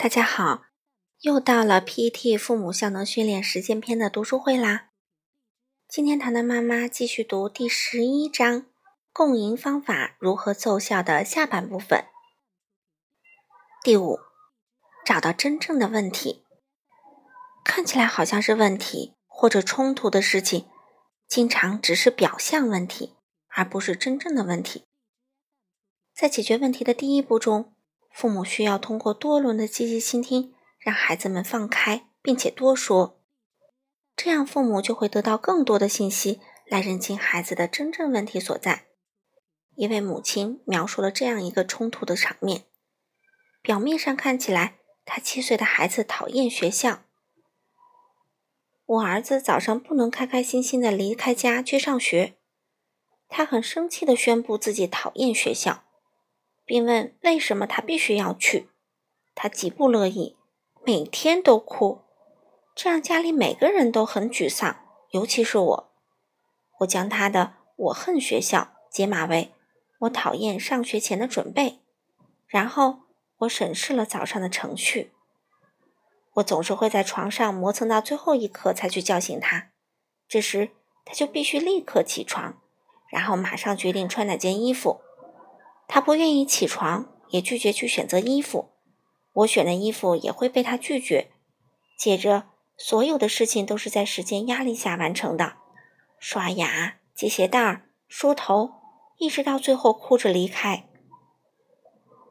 大家好，又到了 PET 父母效能训练实践篇的读书会啦。今天糖糖妈妈继续读第十一章“共赢方法如何奏效”的下半部分。第五，找到真正的问题。看起来好像是问题或者冲突的事情，经常只是表象问题，而不是真正的问题。在解决问题的第一步中。父母需要通过多轮的积极倾听，让孩子们放开，并且多说，这样父母就会得到更多的信息，来认清孩子的真正问题所在。一位母亲描述了这样一个冲突的场面：表面上看起来，他七岁的孩子讨厌学校。我儿子早上不能开开心心的离开家去上学，他很生气的宣布自己讨厌学校。并问为什么他必须要去，他极不乐意，每天都哭，这让家里每个人都很沮丧，尤其是我。我将他的“我恨学校”解码为“我讨厌上学前的准备”，然后我审视了早上的程序。我总是会在床上磨蹭到最后一刻才去叫醒他，这时他就必须立刻起床，然后马上决定穿哪件衣服。他不愿意起床，也拒绝去选择衣服。我选的衣服也会被他拒绝。接着，所有的事情都是在时间压力下完成的：刷牙、系鞋带、梳头，一直到最后哭着离开。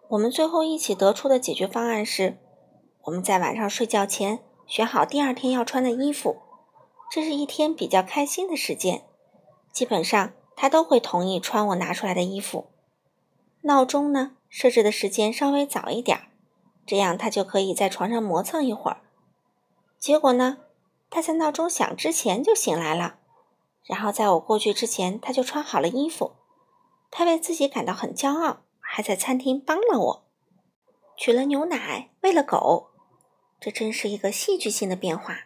我们最后一起得出的解决方案是：我们在晚上睡觉前选好第二天要穿的衣服。这是一天比较开心的时间。基本上，他都会同意穿我拿出来的衣服。闹钟呢，设置的时间稍微早一点，这样他就可以在床上磨蹭一会儿。结果呢，他在闹钟响之前就醒来了，然后在我过去之前，他就穿好了衣服。他为自己感到很骄傲，还在餐厅帮了我，取了牛奶，喂了狗。这真是一个戏剧性的变化，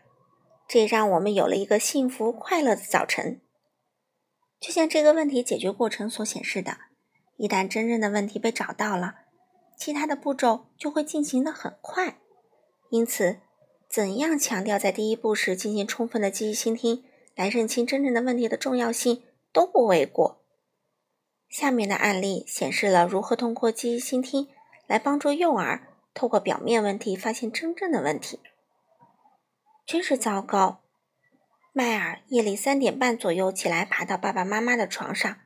这也让我们有了一个幸福快乐的早晨。就像这个问题解决过程所显示的。一旦真正的问题被找到了，其他的步骤就会进行的很快。因此，怎样强调在第一步时进行充分的积极倾听，来认清真正的问题的重要性都不为过。下面的案例显示了如何通过积极倾听来帮助幼儿透过表面问题发现真正的问题。真是糟糕！迈尔夜里三点半左右起来，爬到爸爸妈妈的床上，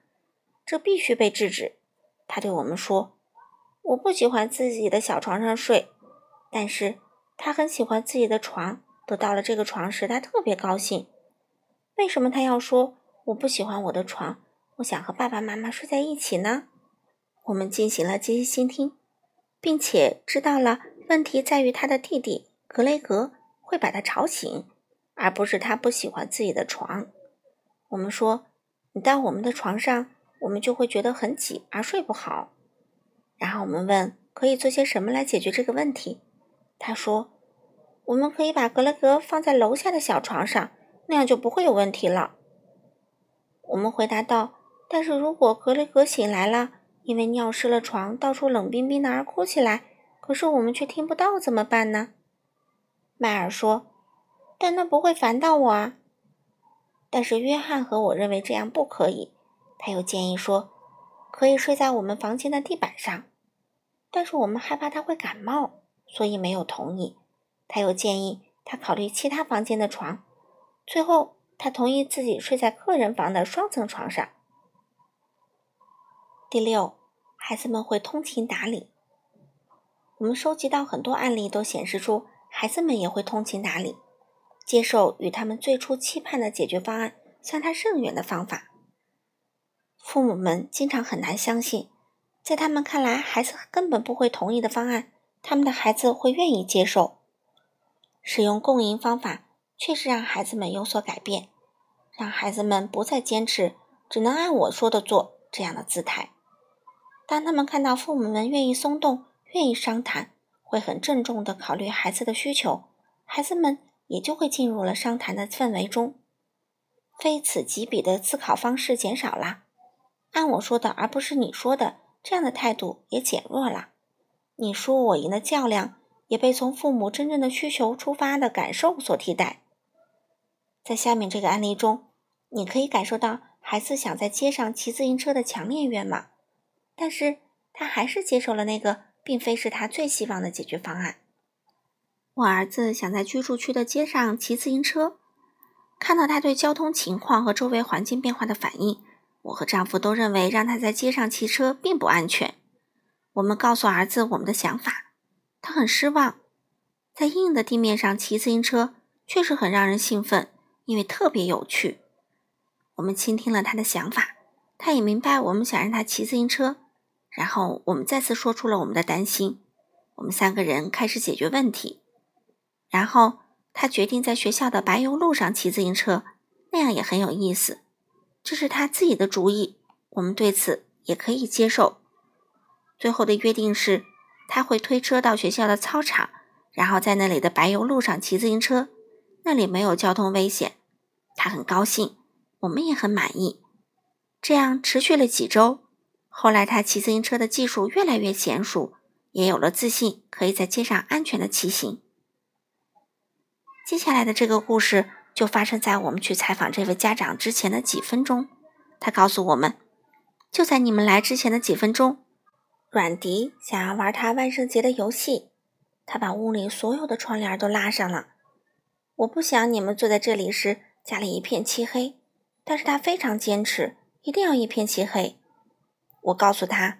这必须被制止。他对我们说：“我不喜欢自己的小床上睡，但是他很喜欢自己的床。得到了这个床时，他特别高兴。为什么他要说我不喜欢我的床？我想和爸爸妈妈睡在一起呢？”我们进行了积极倾听，并且知道了问题在于他的弟弟格雷格会把他吵醒，而不是他不喜欢自己的床。我们说：“你到我们的床上。”我们就会觉得很挤而睡不好。然后我们问可以做些什么来解决这个问题。他说：“我们可以把格雷格放在楼下的小床上，那样就不会有问题了。”我们回答道：“但是如果格雷格醒来了，因为尿湿了床，到处冷冰冰的而哭起来，可是我们却听不到，怎么办呢？”迈尔说：“但那不会烦到我啊。”但是约翰和我认为这样不可以。他又建议说，可以睡在我们房间的地板上，但是我们害怕他会感冒，所以没有同意。他又建议他考虑其他房间的床，最后他同意自己睡在客人房的双层床上。第六，孩子们会通情达理。我们收集到很多案例，都显示出孩子们也会通情达理，接受与他们最初期盼的解决方案相差甚远的方法。父母们经常很难相信，在他们看来，孩子根本不会同意的方案，他们的孩子会愿意接受。使用共赢方法，确实让孩子们有所改变，让孩子们不再坚持只能按我说的做这样的姿态。当他们看到父母们愿意松动、愿意商谈，会很郑重地考虑孩子的需求，孩子们也就会进入了商谈的氛围中。非此即彼的思考方式减少了。按我说的，而不是你说的，这样的态度也减弱了。你输我赢的较量也被从父母真正的需求出发的感受所替代。在下面这个案例中，你可以感受到孩子想在街上骑自行车的强烈愿望，但是他还是接受了那个并非是他最希望的解决方案。我儿子想在居住区的街上骑自行车，看到他对交通情况和周围环境变化的反应，我和丈夫都认为让他在街上骑车并不安全。我们告诉儿子我们的想法，他很失望。在硬的地面上骑自行车确实很让人兴奋，因为特别有趣。我们倾听了他的想法，他也明白我们想让他骑自行车。然后我们再次说出了我们的担心。我们三个人开始解决问题。然后他决定在学校的柏油路上骑自行车，那样也很有意思。这是他自己的主意，我们对此也可以接受。最后的约定是，他会推车到学校的操场，然后在那里的柏油路上骑自行车。那里没有交通危险，他很高兴，我们也很满意。这样持续了几周，后来他骑自行车的技术越来越娴熟，也有了自信，可以在街上安全的骑行。接下来的这个故事就发生在我们去采访这位家长之前的几分钟。他告诉我们，就在你们来之前的几分钟。阮迪想要玩他万圣节的游戏，他把屋里所有的窗帘都拉上了。我不想你们坐在这里时家里一片漆黑，但是他非常坚持，一定要一片漆黑。我告诉他，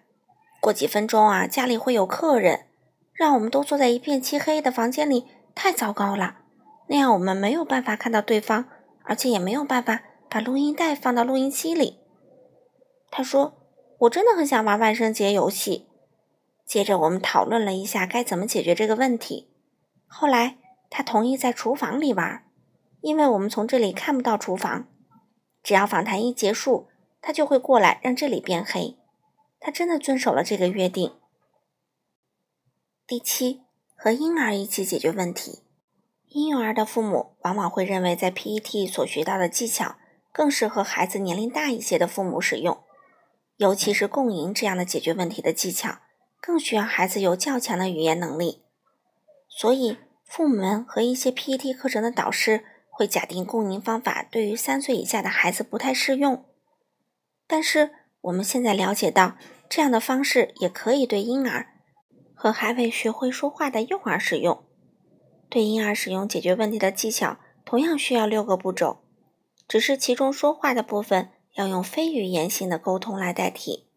过几分钟啊，家里会有客人，让我们都坐在一片漆黑的房间里太糟糕了，那样我们没有办法看到对方，而且也没有办法把录音带放到录音机里。他说。我真的很想玩万圣节游戏。接着，我们讨论了一下该怎么解决这个问题。后来，他同意在厨房里玩，因为我们从这里看不到厨房。只要访谈一结束，他就会过来让这里变黑。他真的遵守了这个约定。第七，和婴儿一起解决问题。婴幼儿的父母往往会认为，在 PET 所学到的技巧更适合孩子年龄大一些的父母使用。尤其是共赢这样的解决问题的技巧，更需要孩子有较强的语言能力。所以，父母们和一些 PET 课程的导师会假定共赢方法对于三岁以下的孩子不太适用。但是，我们现在了解到，这样的方式也可以对婴儿和还未学会说话的幼儿使用。对婴儿使用解决问题的技巧，同样需要六个步骤，只是其中说话的部分。要用非语言性的沟通来代替。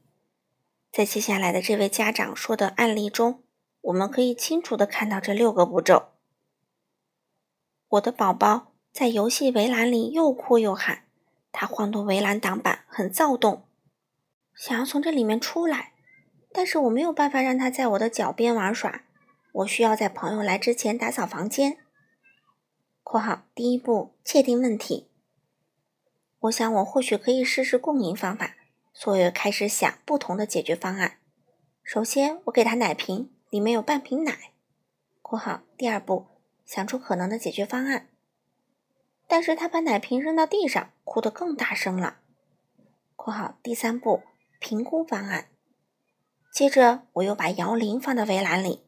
在接下来的这位家长说的案例中，我们可以清楚的看到这六个步骤。我的宝宝在游戏围栏里又哭又喊，他晃动围栏挡板，很躁动，想要从这里面出来，但是我没有办法让他在我的脚边玩耍，我需要在朋友来之前打扫房间。（括号第一步：界定问题。）我想，我或许可以试试共赢方法，所以开始想不同的解决方案。首先，我给他奶瓶，里面有半瓶奶。（括号第二步，想出可能的解决方案。）但是他把奶瓶扔到地上，哭得更大声了。（括号第三步，评估方案。）接着，我又把摇铃放到围栏里。（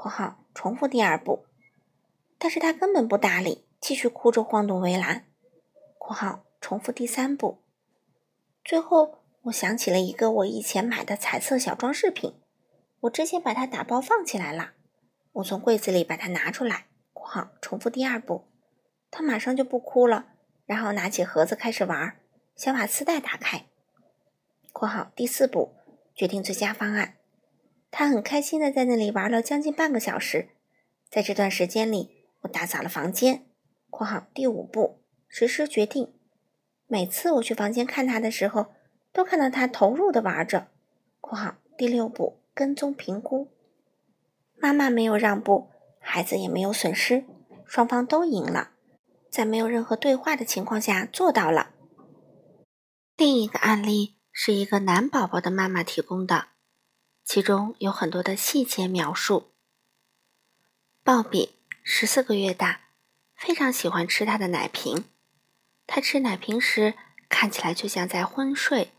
括号重复第二步，但是他根本不搭理，继续哭着晃动围栏。）（括号）重复第三步，最后我想起了一个我以前买的彩色小装饰品，我之前把它打包放起来了。我从柜子里把它拿出来，括号重复第二步，他马上就不哭了，然后拿起盒子开始玩，想把磁带打开。括号第四步，决定最佳方案，他很开心的在那里玩了将近半个小时。在这段时间里，我打扫了房间。括号第五步，实施决定。每次我去房间看他的时候，都看到他投入的玩着。（括号第六步跟踪评估）妈妈没有让步，孩子也没有损失，双方都赢了，在没有任何对话的情况下做到了。另一个案例是一个男宝宝的妈妈提供的，其中有很多的细节描述。鲍比十四个月大，非常喜欢吃他的奶瓶。他吃奶瓶时看起来就像在昏睡，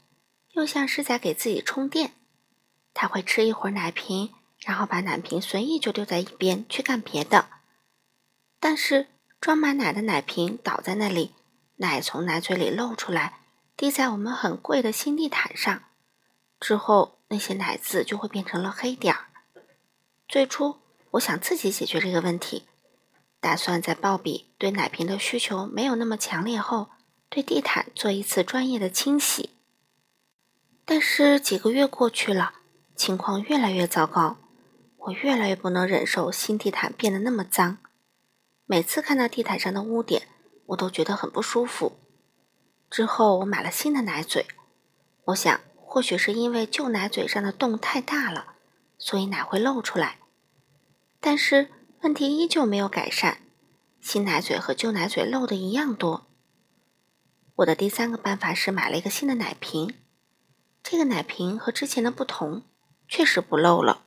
又像是在给自己充电。他会吃一会儿奶瓶，然后把奶瓶随意就丢在一边去干别的。但是装满奶的奶瓶倒在那里，奶从奶嘴里漏出来，滴在我们很贵的新地毯上，之后那些奶渍就会变成了黑点儿。最初我想自己解决这个问题，打算在鲍比对奶瓶的需求没有那么强烈后，对地毯做一次专业的清洗。但是几个月过去了，情况越来越糟糕，我越来越不能忍受新地毯变得那么脏。每次看到地毯上的污点，我都觉得很不舒服。之后我买了新的奶嘴，我想或许是因为旧奶嘴上的洞太大了，所以奶会漏出来。但是问题依旧没有改善，新奶嘴和旧奶嘴漏的一样多。我的第三个办法是买了一个新的奶瓶，这个奶瓶和之前的不同，确实不漏了。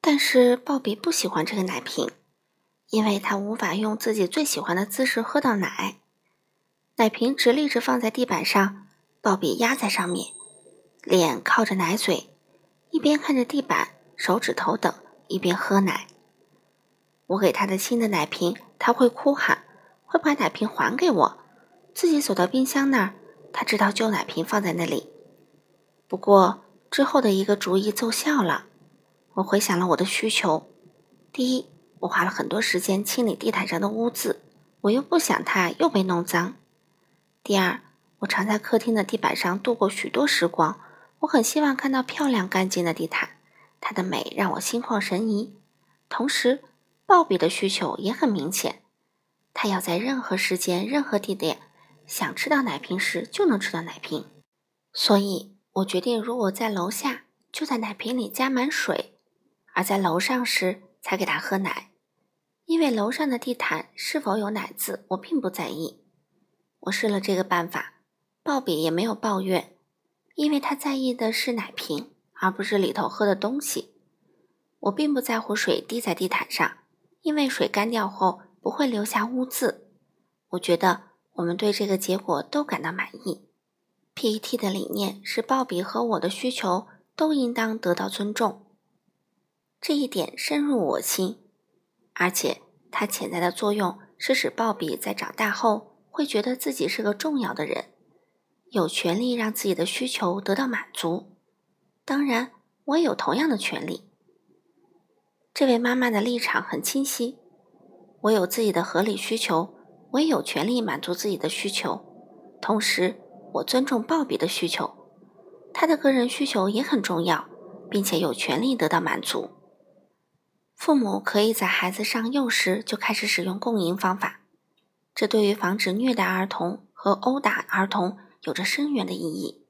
但是鲍比不喜欢这个奶瓶。因为他无法用自己最喜欢的姿势喝到奶，奶瓶直立着放在地板上，鲍比压在上面，脸靠着奶嘴，一边看着地板、手指头等，一边喝奶。我给他的新的奶瓶，他会哭喊，会把奶瓶还给我，自己走到冰箱那儿。他知道旧奶瓶放在那里。不过之后的一个主意奏效了，我回想了我的需求：第一。我花了很多时间清理地毯上的污渍，我又不想它又被弄脏。第二，我常在客厅的地板上度过许多时光，我很希望看到漂亮干净的地毯，它的美让我心旷神怡。同时，鲍比的需求也很明显，他要在任何时间、任何地点，想吃到奶瓶时就能吃到奶瓶。所以我决定，如果在楼下，就在奶瓶里加满水；而在楼上时，才给他喝奶，因为楼上的地毯是否有奶渍，我并不在意。我试了这个办法，鲍比也没有抱怨，因为他在意的是奶瓶，而不是里头喝的东西。我并不在乎水滴在地毯上，因为水干掉后不会留下污渍。我觉得我们对这个结果都感到满意。PET 的理念是鲍比和我的需求都应当得到尊重。这一点深入我心，而且它潜在的作用是使鲍比在长大后会觉得自己是个重要的人，有权利让自己的需求得到满足。当然，我也有同样的权利。这位妈妈的立场很清晰：我有自己的合理需求，我也有权利满足自己的需求。同时，我尊重鲍比的需求，他的个人需求也很重要，并且有权利得到满足。父母可以在孩子上幼时就开始使用共赢方法，这对于防止虐待儿童和殴打儿童有着深远的意义。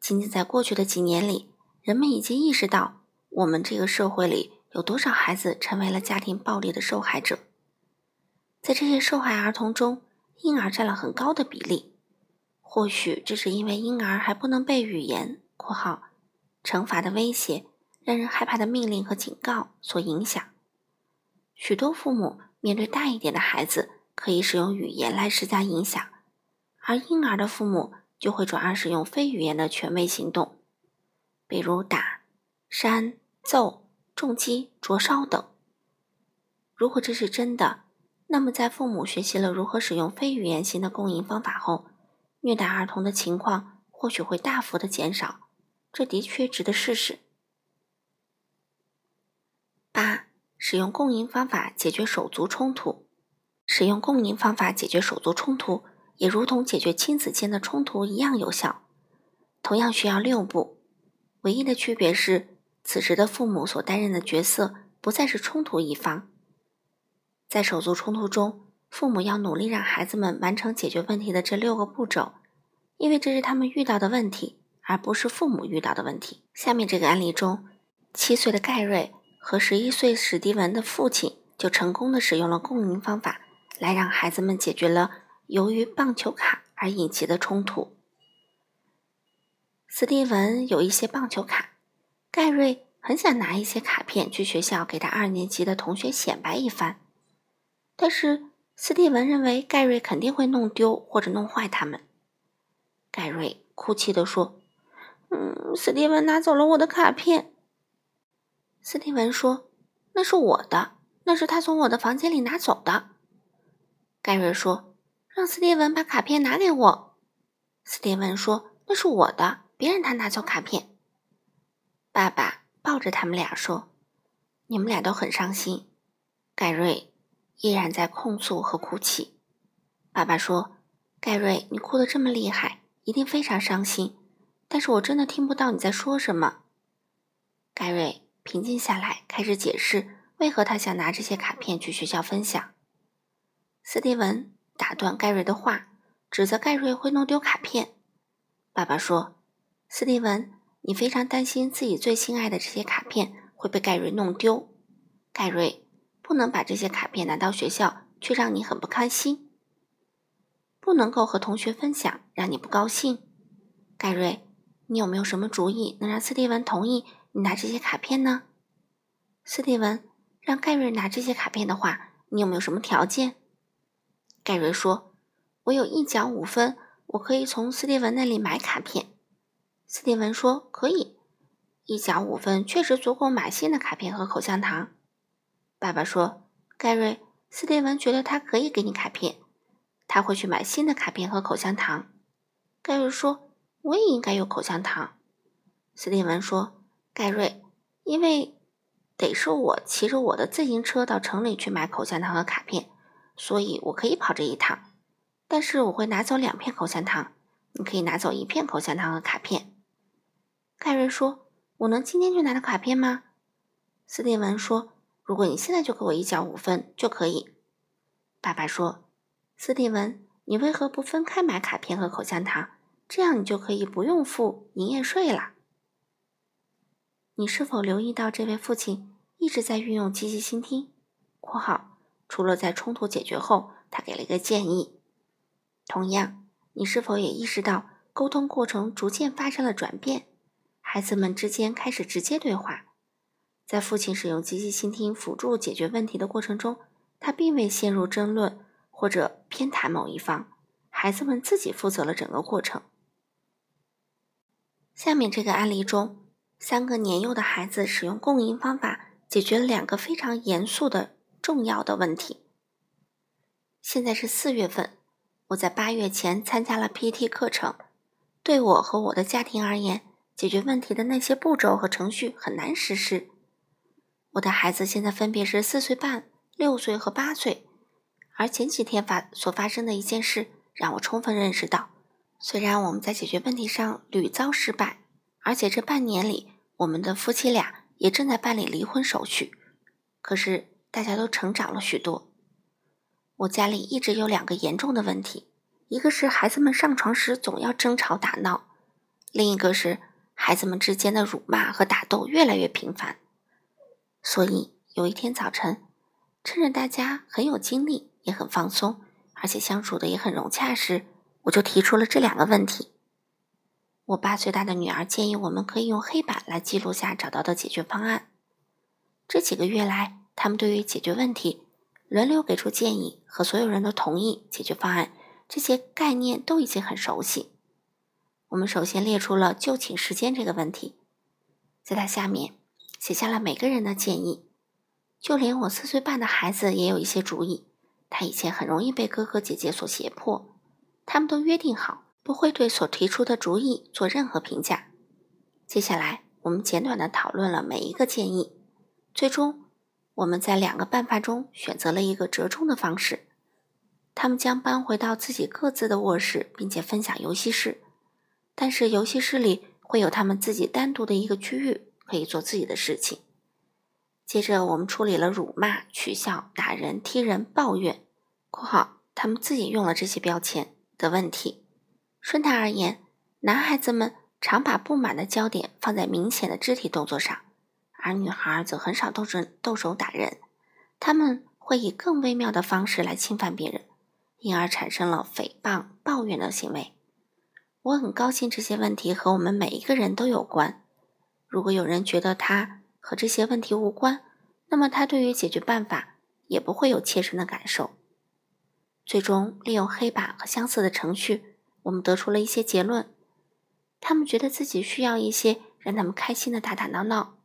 仅仅在过去的几年里，人们已经意识到，我们这个社会里有多少孩子成为了家庭暴力的受害者。在这些受害儿童中，婴儿占了很高的比例。或许这是因为婴儿还不能被语言（括号惩罚的威胁）。让人害怕的命令和警告所影响。许多父母面对大一点的孩子，可以使用语言来施加影响，而婴儿的父母就会转而使用非语言的权威行动，比如打、扇、揍、重击、灼烧等。如果这是真的，那么在父母学习了如何使用非语言型的供应方法后，虐待儿童的情况或许会大幅的减少。这的确值得试试。八、使用共赢方法解决手足冲突。使用共赢方法解决手足冲突，也如同解决亲子间的冲突一样有效。同样需要六步，唯一的区别是，此时的父母所担任的角色不再是冲突一方。在手足冲突中，父母要努力让孩子们完成解决问题的这六个步骤，因为这是他们遇到的问题，而不是父母遇到的问题。下面这个案例中，七岁的盖瑞。和十一岁史蒂文的父亲就成功的使用了共赢方法，来让孩子们解决了由于棒球卡而引起的冲突。斯蒂文有一些棒球卡，盖瑞很想拿一些卡片去学校给他二年级的同学显摆一番，但是斯蒂文认为盖瑞肯定会弄丢或者弄坏它们。盖瑞哭泣地说：“嗯，斯蒂文拿走了我的卡片。”斯蒂文说：“那是我的，那是他从我的房间里拿走的。”盖瑞说：“让斯蒂文把卡片拿给我。”斯蒂文说：“那是我的，别让他拿走卡片。”爸爸抱着他们俩说：“你们俩都很伤心。”盖瑞依然在控诉和哭泣。爸爸说：“盖瑞，你哭得这么厉害，一定非常伤心。但是我真的听不到你在说什么。”盖瑞。平静下来，开始解释为何他想拿这些卡片去学校分享。斯蒂文打断盖瑞的话，指责盖瑞会弄丢卡片。爸爸说：“斯蒂文，你非常担心自己最心爱的这些卡片会被盖瑞弄丢。盖瑞不能把这些卡片拿到学校，却让你很不开心。不能够和同学分享，让你不高兴。盖瑞，你有没有什么主意能让斯蒂文同意？”你拿这些卡片呢，斯蒂文？让盖瑞拿这些卡片的话，你有没有什么条件？盖瑞说：“我有一角五分，我可以从斯蒂文那里买卡片。”斯蒂文说：“可以，一角五分确实足够买新的卡片和口香糖。”爸爸说：“盖瑞，斯蒂文觉得他可以给你卡片，他会去买新的卡片和口香糖。”盖瑞说：“我也应该有口香糖。”斯蒂文说。盖瑞，因为得是我骑着我的自行车到城里去买口香糖和卡片，所以我可以跑这一趟。但是我会拿走两片口香糖，你可以拿走一片口香糖和卡片。盖瑞说：“我能今天就拿到卡片吗？”斯蒂文说：“如果你现在就给我一角五分就可以。”爸爸说：“斯蒂文，你为何不分开买卡片和口香糖？这样你就可以不用付营业税了。”你是否留意到，这位父亲一直在运用积极倾听（括号除了在冲突解决后，他给了一个建议）。同样，你是否也意识到，沟通过程逐渐发生了转变，孩子们之间开始直接对话。在父亲使用积极倾听辅助解决问题的过程中，他并未陷入争论或者偏袒某一方，孩子们自己负责了整个过程。下面这个案例中。三个年幼的孩子使用共赢方法解决了两个非常严肃的重要的问题。现在是四月份，我在八月前参加了 PT 课程。对我和我的家庭而言，解决问题的那些步骤和程序很难实施。我的孩子现在分别是四岁半、六岁和八岁，而前几天发所发生的一件事让我充分认识到，虽然我们在解决问题上屡遭失败，而且这半年里。我们的夫妻俩也正在办理离婚手续，可是大家都成长了许多。我家里一直有两个严重的问题，一个是孩子们上床时总要争吵打闹，另一个是孩子们之间的辱骂和打斗越来越频繁。所以有一天早晨，趁着大家很有精力，也很放松，而且相处的也很融洽时，我就提出了这两个问题。我八岁大的女儿建议我们可以用黑板来记录下找到的解决方案。这几个月来，他们对于解决问题、轮流给出建议和所有人都同意解决方案这些概念都已经很熟悉。我们首先列出了就寝时间这个问题，在它下面写下了每个人的建议，就连我四岁半的孩子也有一些主意。他以前很容易被哥哥姐姐所胁迫，他们都约定好。不会对所提出的主意做任何评价。接下来，我们简短的讨论了每一个建议，最终我们在两个办法中选择了一个折中的方式。他们将搬回到自己各自的卧室，并且分享游戏室，但是游戏室里会有他们自己单独的一个区域，可以做自己的事情。接着，我们处理了辱骂、取笑、打人、踢人、抱怨（括号他们自己用了这些标签）的问题。顺带而言，男孩子们常把不满的焦点放在明显的肢体动作上，而女孩则很少动手动手打人。他们会以更微妙的方式来侵犯别人，因而产生了诽谤、抱怨的行为。我很高兴这些问题和我们每一个人都有关。如果有人觉得他和这些问题无关，那么他对于解决办法也不会有切身的感受。最终，利用黑板和相似的程序。我们得出了一些结论。他们觉得自己需要一些让他们开心的打打闹闹，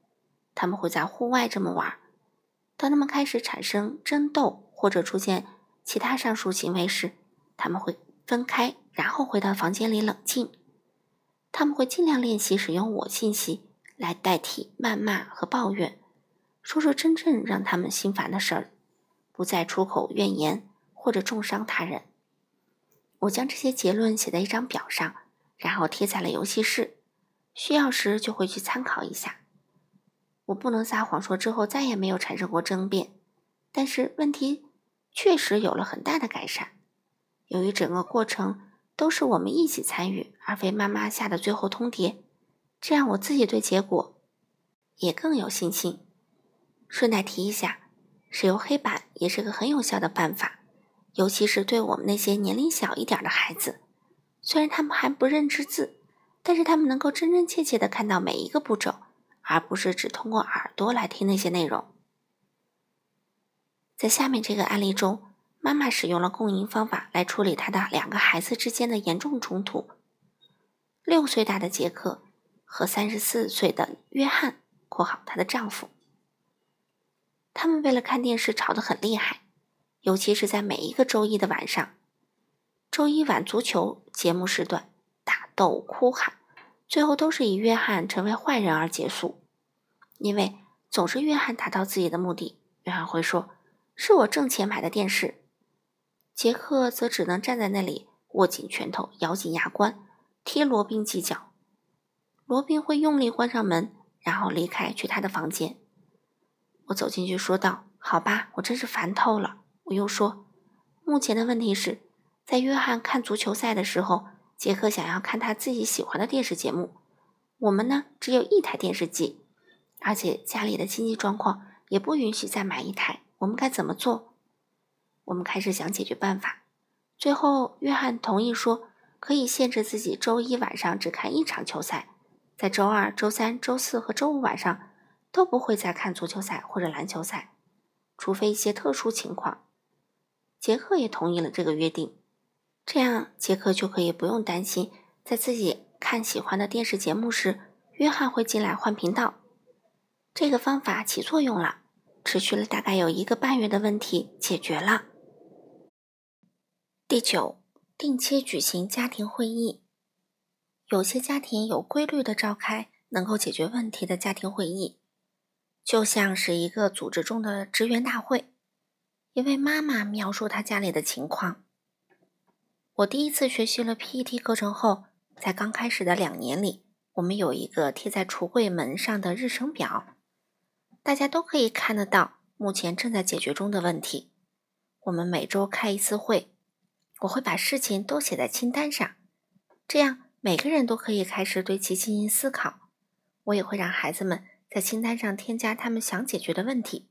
他们会在户外这么玩。当他们开始产生争斗或者出现其他上述行为时，他们会分开，然后回到房间里冷静。他们会尽量练习使用“我”信息来代替谩骂和抱怨，说说真正让他们心烦的事儿，不再出口怨言或者重伤他人。我将这些结论写在一张表上，然后贴在了游戏室，需要时就会去参考一下。我不能撒谎说之后再也没有产生过争辩，但是问题确实有了很大的改善。由于整个过程都是我们一起参与，而非妈妈下的最后通牒，这样我自己对结果也更有信心。顺带提一下，使用黑板也是个很有效的办法，尤其是对我们那些年龄小一点的孩子，虽然他们还不认识字，但是他们能够真真切切的看到每一个步骤。而不是只通过耳朵来听那些内容。在下面这个案例中，妈妈使用了共赢方法来处理她的两个孩子之间的严重冲突。六岁大的杰克和三十四岁的约翰（括号她的丈夫），他们为了看电视吵得很厉害，尤其是在每一个周一的晚上。周一晚足球节目时段，打斗、哭喊。最后都是以约翰成为坏人而结束，因为总是约翰达到自己的目的。约翰会说：“是我挣钱买的电视。”杰克则只能站在那里握紧拳头，咬紧牙关，踢罗宾几脚。罗宾会用力关上门，然后离开去他的房间。我走进去说道：“好吧，我真是烦透了。”我又说：“目前的问题是，在约翰看足球赛的时候。”杰克想要看他自己喜欢的电视节目，我们呢只有一台电视机，而且家里的经济状况也不允许再买一台。我们该怎么做？我们开始想解决办法。最后，约翰同意说可以限制自己周一晚上只看一场球赛，在周二、周三、周四和周五晚上都不会再看足球赛或者篮球赛，除非一些特殊情况。杰克也同意了这个约定。这样，杰克就可以不用担心，在自己看喜欢的电视节目时，约翰会进来换频道。这个方法起作用了，持续了大概有一个半月的问题解决了。第九，定期举行家庭会议。有些家庭有规律的召开能够解决问题的家庭会议，就像是一个组织中的职员大会。一位妈妈描述她家里的情况。我第一次学习了 PET 课程后，在刚开始的两年里，我们有一个贴在橱柜门上的日程表，大家都可以看得到目前正在解决中的问题。我们每周开一次会，我会把事情都写在清单上，这样每个人都可以开始对其进行思考。我也会让孩子们在清单上添加他们想解决的问题，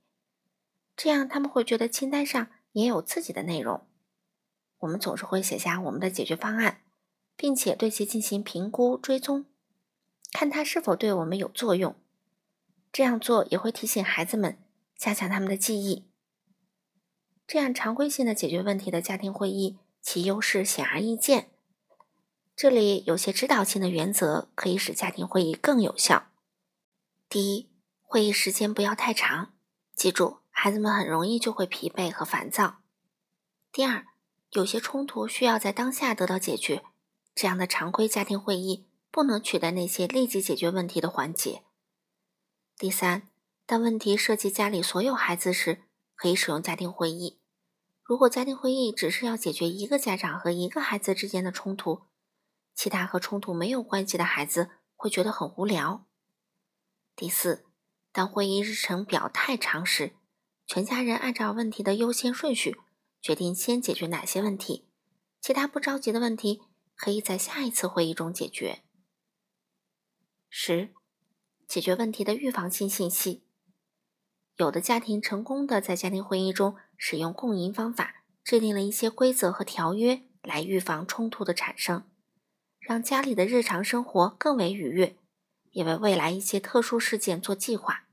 这样他们会觉得清单上也有自己的内容。我们总是会写下我们的解决方案，并且对其进行评估追踪，看它是否对我们有作用。这样做也会提醒孩子们加强他们的记忆。这样常规性的解决问题的家庭会议，其优势显而易见。这里有些指导性的原则可以使家庭会议更有效。第一，会议时间不要太长，记住，孩子们很容易就会疲惫和烦躁。第二。有些冲突需要在当下得到解决，这样的常规家庭会议不能取代那些立即解决问题的环节。第三，当问题涉及家里所有孩子时，可以使用家庭会议。如果家庭会议只是要解决一个家长和一个孩子之间的冲突，其他和冲突没有关系的孩子会觉得很无聊。第四，当会议日程表太长时，全家人按照问题的优先顺序。决定先解决哪些问题，其他不着急的问题可以在下一次会议中解决。十、解决问题的预防性信息。有的家庭成功的在家庭会议中使用共赢方法，制定了一些规则和条约来预防冲突的产生，让家里的日常生活更为愉悦，也为未来一些特殊事件做计划。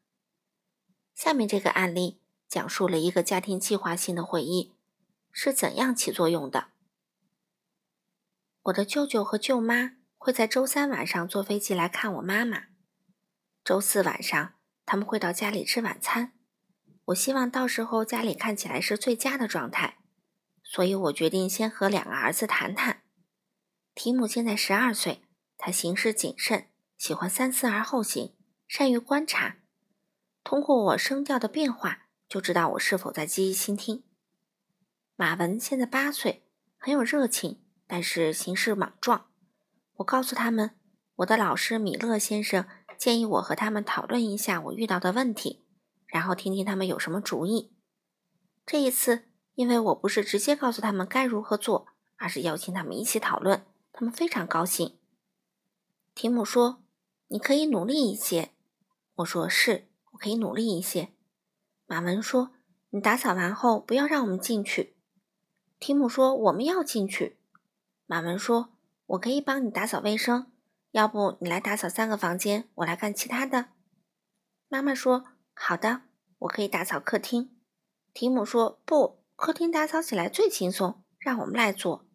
下面这个案例讲述了一个家庭计划性的会议。是怎样起作用的？我的舅舅和舅妈会在周三晚上坐飞机来看我妈妈。周四晚上，他们会到家里吃晚餐。我希望到时候家里看起来是最佳的状态，所以我决定先和两个儿子谈谈。提姆现在十二岁，他行事谨慎，喜欢三思而后行，善于观察。通过我声调的变化，就知道我是否在积极倾听。马文现在八岁，很有热情，但是行事莽撞。我告诉他们，我的老师米勒先生建议我和他们讨论一下我遇到的问题，然后听听他们有什么主意。这一次，因为我不是直接告诉他们该如何做，而是邀请他们一起讨论，他们非常高兴。提姆说：“你可以努力一些。”我说：“是，我可以努力一些。”马文说：“你打扫完后不要让我们进去。”提姆说：“我们要进去。”马文说。我可以帮你打扫卫生，要不你来打扫三个房间，我来干其他的。妈妈说：“好的，我可以打扫客厅。”提姆说：“不，客厅打扫起来最轻松，让我们来做。”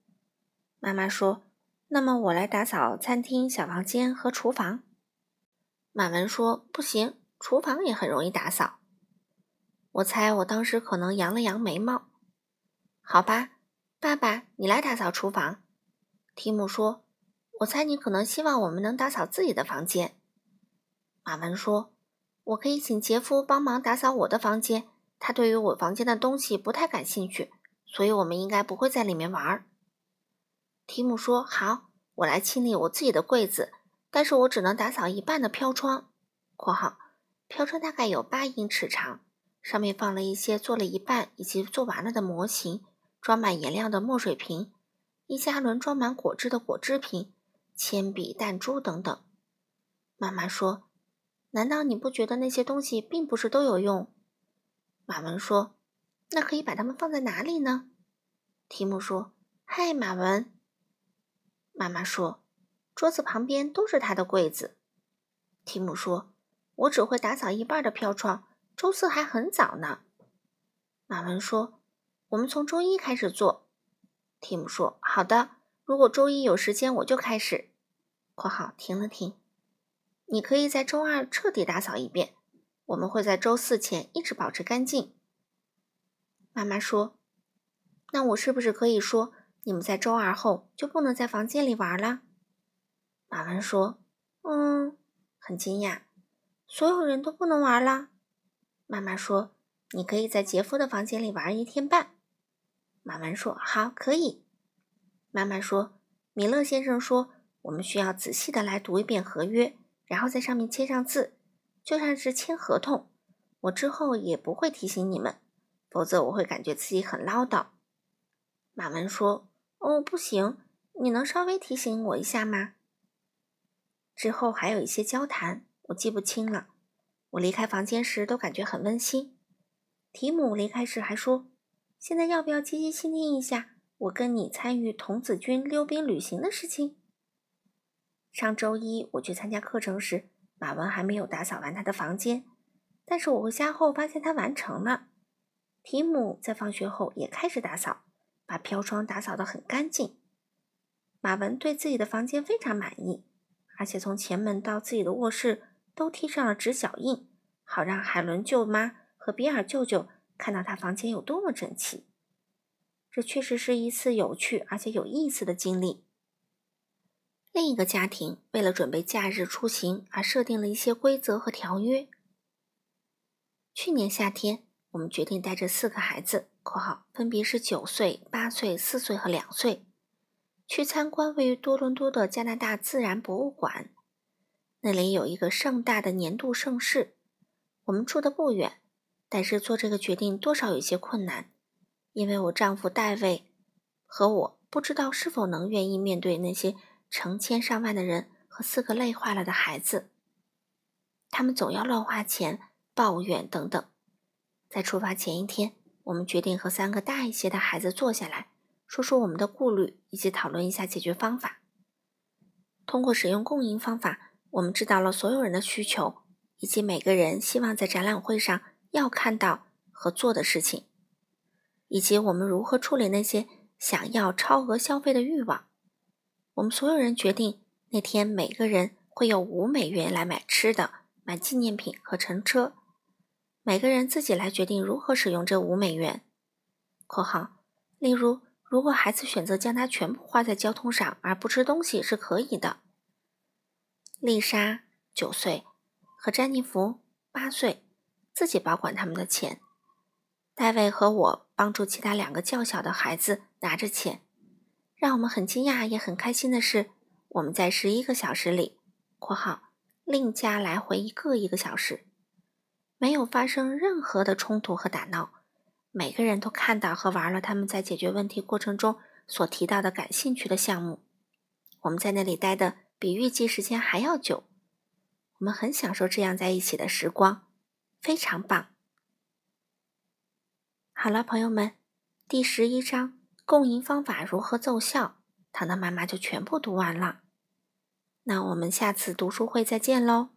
妈妈说：“那么我来打扫餐厅、小房间和厨房。”马文说：“不行，厨房也很容易打扫。”我猜我当时可能扬了扬眉毛。好吧，爸爸，你来打扫厨房。提姆说：“我猜你可能希望我们能打扫自己的房间。”马文说：“我可以请杰夫帮忙打扫我的房间。他对于我房间的东西不太感兴趣，所以我们应该不会在里面玩。”提姆说：“好，我来清理我自己的柜子，但是我只能打扫一半的飘窗。（括号飘窗大概有八英尺长，上面放了一些做了一半以及做完了的模型，装满颜料的墨水瓶。）”一加仑装满果汁的果汁瓶、铅笔、弹珠等等。妈妈说：“难道你不觉得那些东西并不是都有用？”马文说：“那可以把它们放在哪里呢？”提姆说：“嗨，马文。”妈妈说：“桌子旁边都是他的柜子。”提姆说：“我只会打扫一半的飘窗，周四还很早呢。”马文说：“我们从周一开始做。”蒂姆说：“好的，如果周一有时间，我就开始。”（括号停了停）你可以在周二彻底打扫一遍。我们会在周四前一直保持干净。妈妈说：“那我是不是可以说，你们在周二后就不能在房间里玩了？”马文说：“嗯。”很惊讶，所有人都不能玩了。妈妈说：“你可以在杰夫的房间里玩一天半。”马文说：“好，可以。”妈妈说：“米勒先生说，我们需要仔细的来读一遍合约，然后在上面签上字，就像是签合同。我之后也不会提醒你们，否则我会感觉自己很唠叨。”马文说：“哦，不行，你能稍微提醒我一下吗？”之后还有一些交谈，我记不清了。我离开房间时都感觉很温馨。提姆离开时还说。现在要不要积极倾听一下我跟你参与童子军溜冰旅行的事情？上周一我去参加课程时，马文还没有打扫完他的房间，但是我回家后发现他完成了。提姆在放学后也开始打扫，把飘窗打扫得很干净。马文对自己的房间非常满意，而且从前门到自己的卧室都贴上了纸脚印，好让海伦舅妈和比尔舅舅。看到他房间有多么整齐，这确实是一次有趣而且有意思的经历。另一个家庭为了准备假日出行而设定了一些规则和条约。去年夏天，我们决定带着四个孩子（括号分别是九岁、八岁、四岁和两岁）去参观位于多伦多的加拿大自然博物馆。那里有一个盛大的年度盛事。我们住的不远。但是做这个决定多少有些困难，因为我丈夫戴维和我不知道是否能愿意面对那些成千上万的人和四个累坏了的孩子。他们总要乱花钱、抱怨等等。在出发前一天，我们决定和三个大一些的孩子坐下来，说说我们的顾虑，以及讨论一下解决方法。通过使用共赢方法，我们知道了所有人的需求，以及每个人希望在展览会上。要看到和做的事情，以及我们如何处理那些想要超额消费的欲望。我们所有人决定，那天每个人会有五美元来买吃的、买纪念品和乘车，每个人自己来决定如何使用这五美元。（括号）例如，如果孩子选择将它全部花在交通上而不吃东西，是可以的。丽莎九岁和詹妮弗八岁自己保管他们的钱。戴维和我帮助其他两个较小的孩子拿着钱。让我们很惊讶也很开心的是，我们在十一个小时里（括号另加来回一个一个小时）没有发生任何的冲突和打闹。每个人都看到和玩了他们在解决问题过程中所提到的感兴趣的项目。我们在那里待的比预计时间还要久。我们很享受这样在一起的时光，非常棒。好了，朋友们，第十一章共赢方法如何奏效，糖糖妈妈就全部读完了。那我们下次读书会再见喽。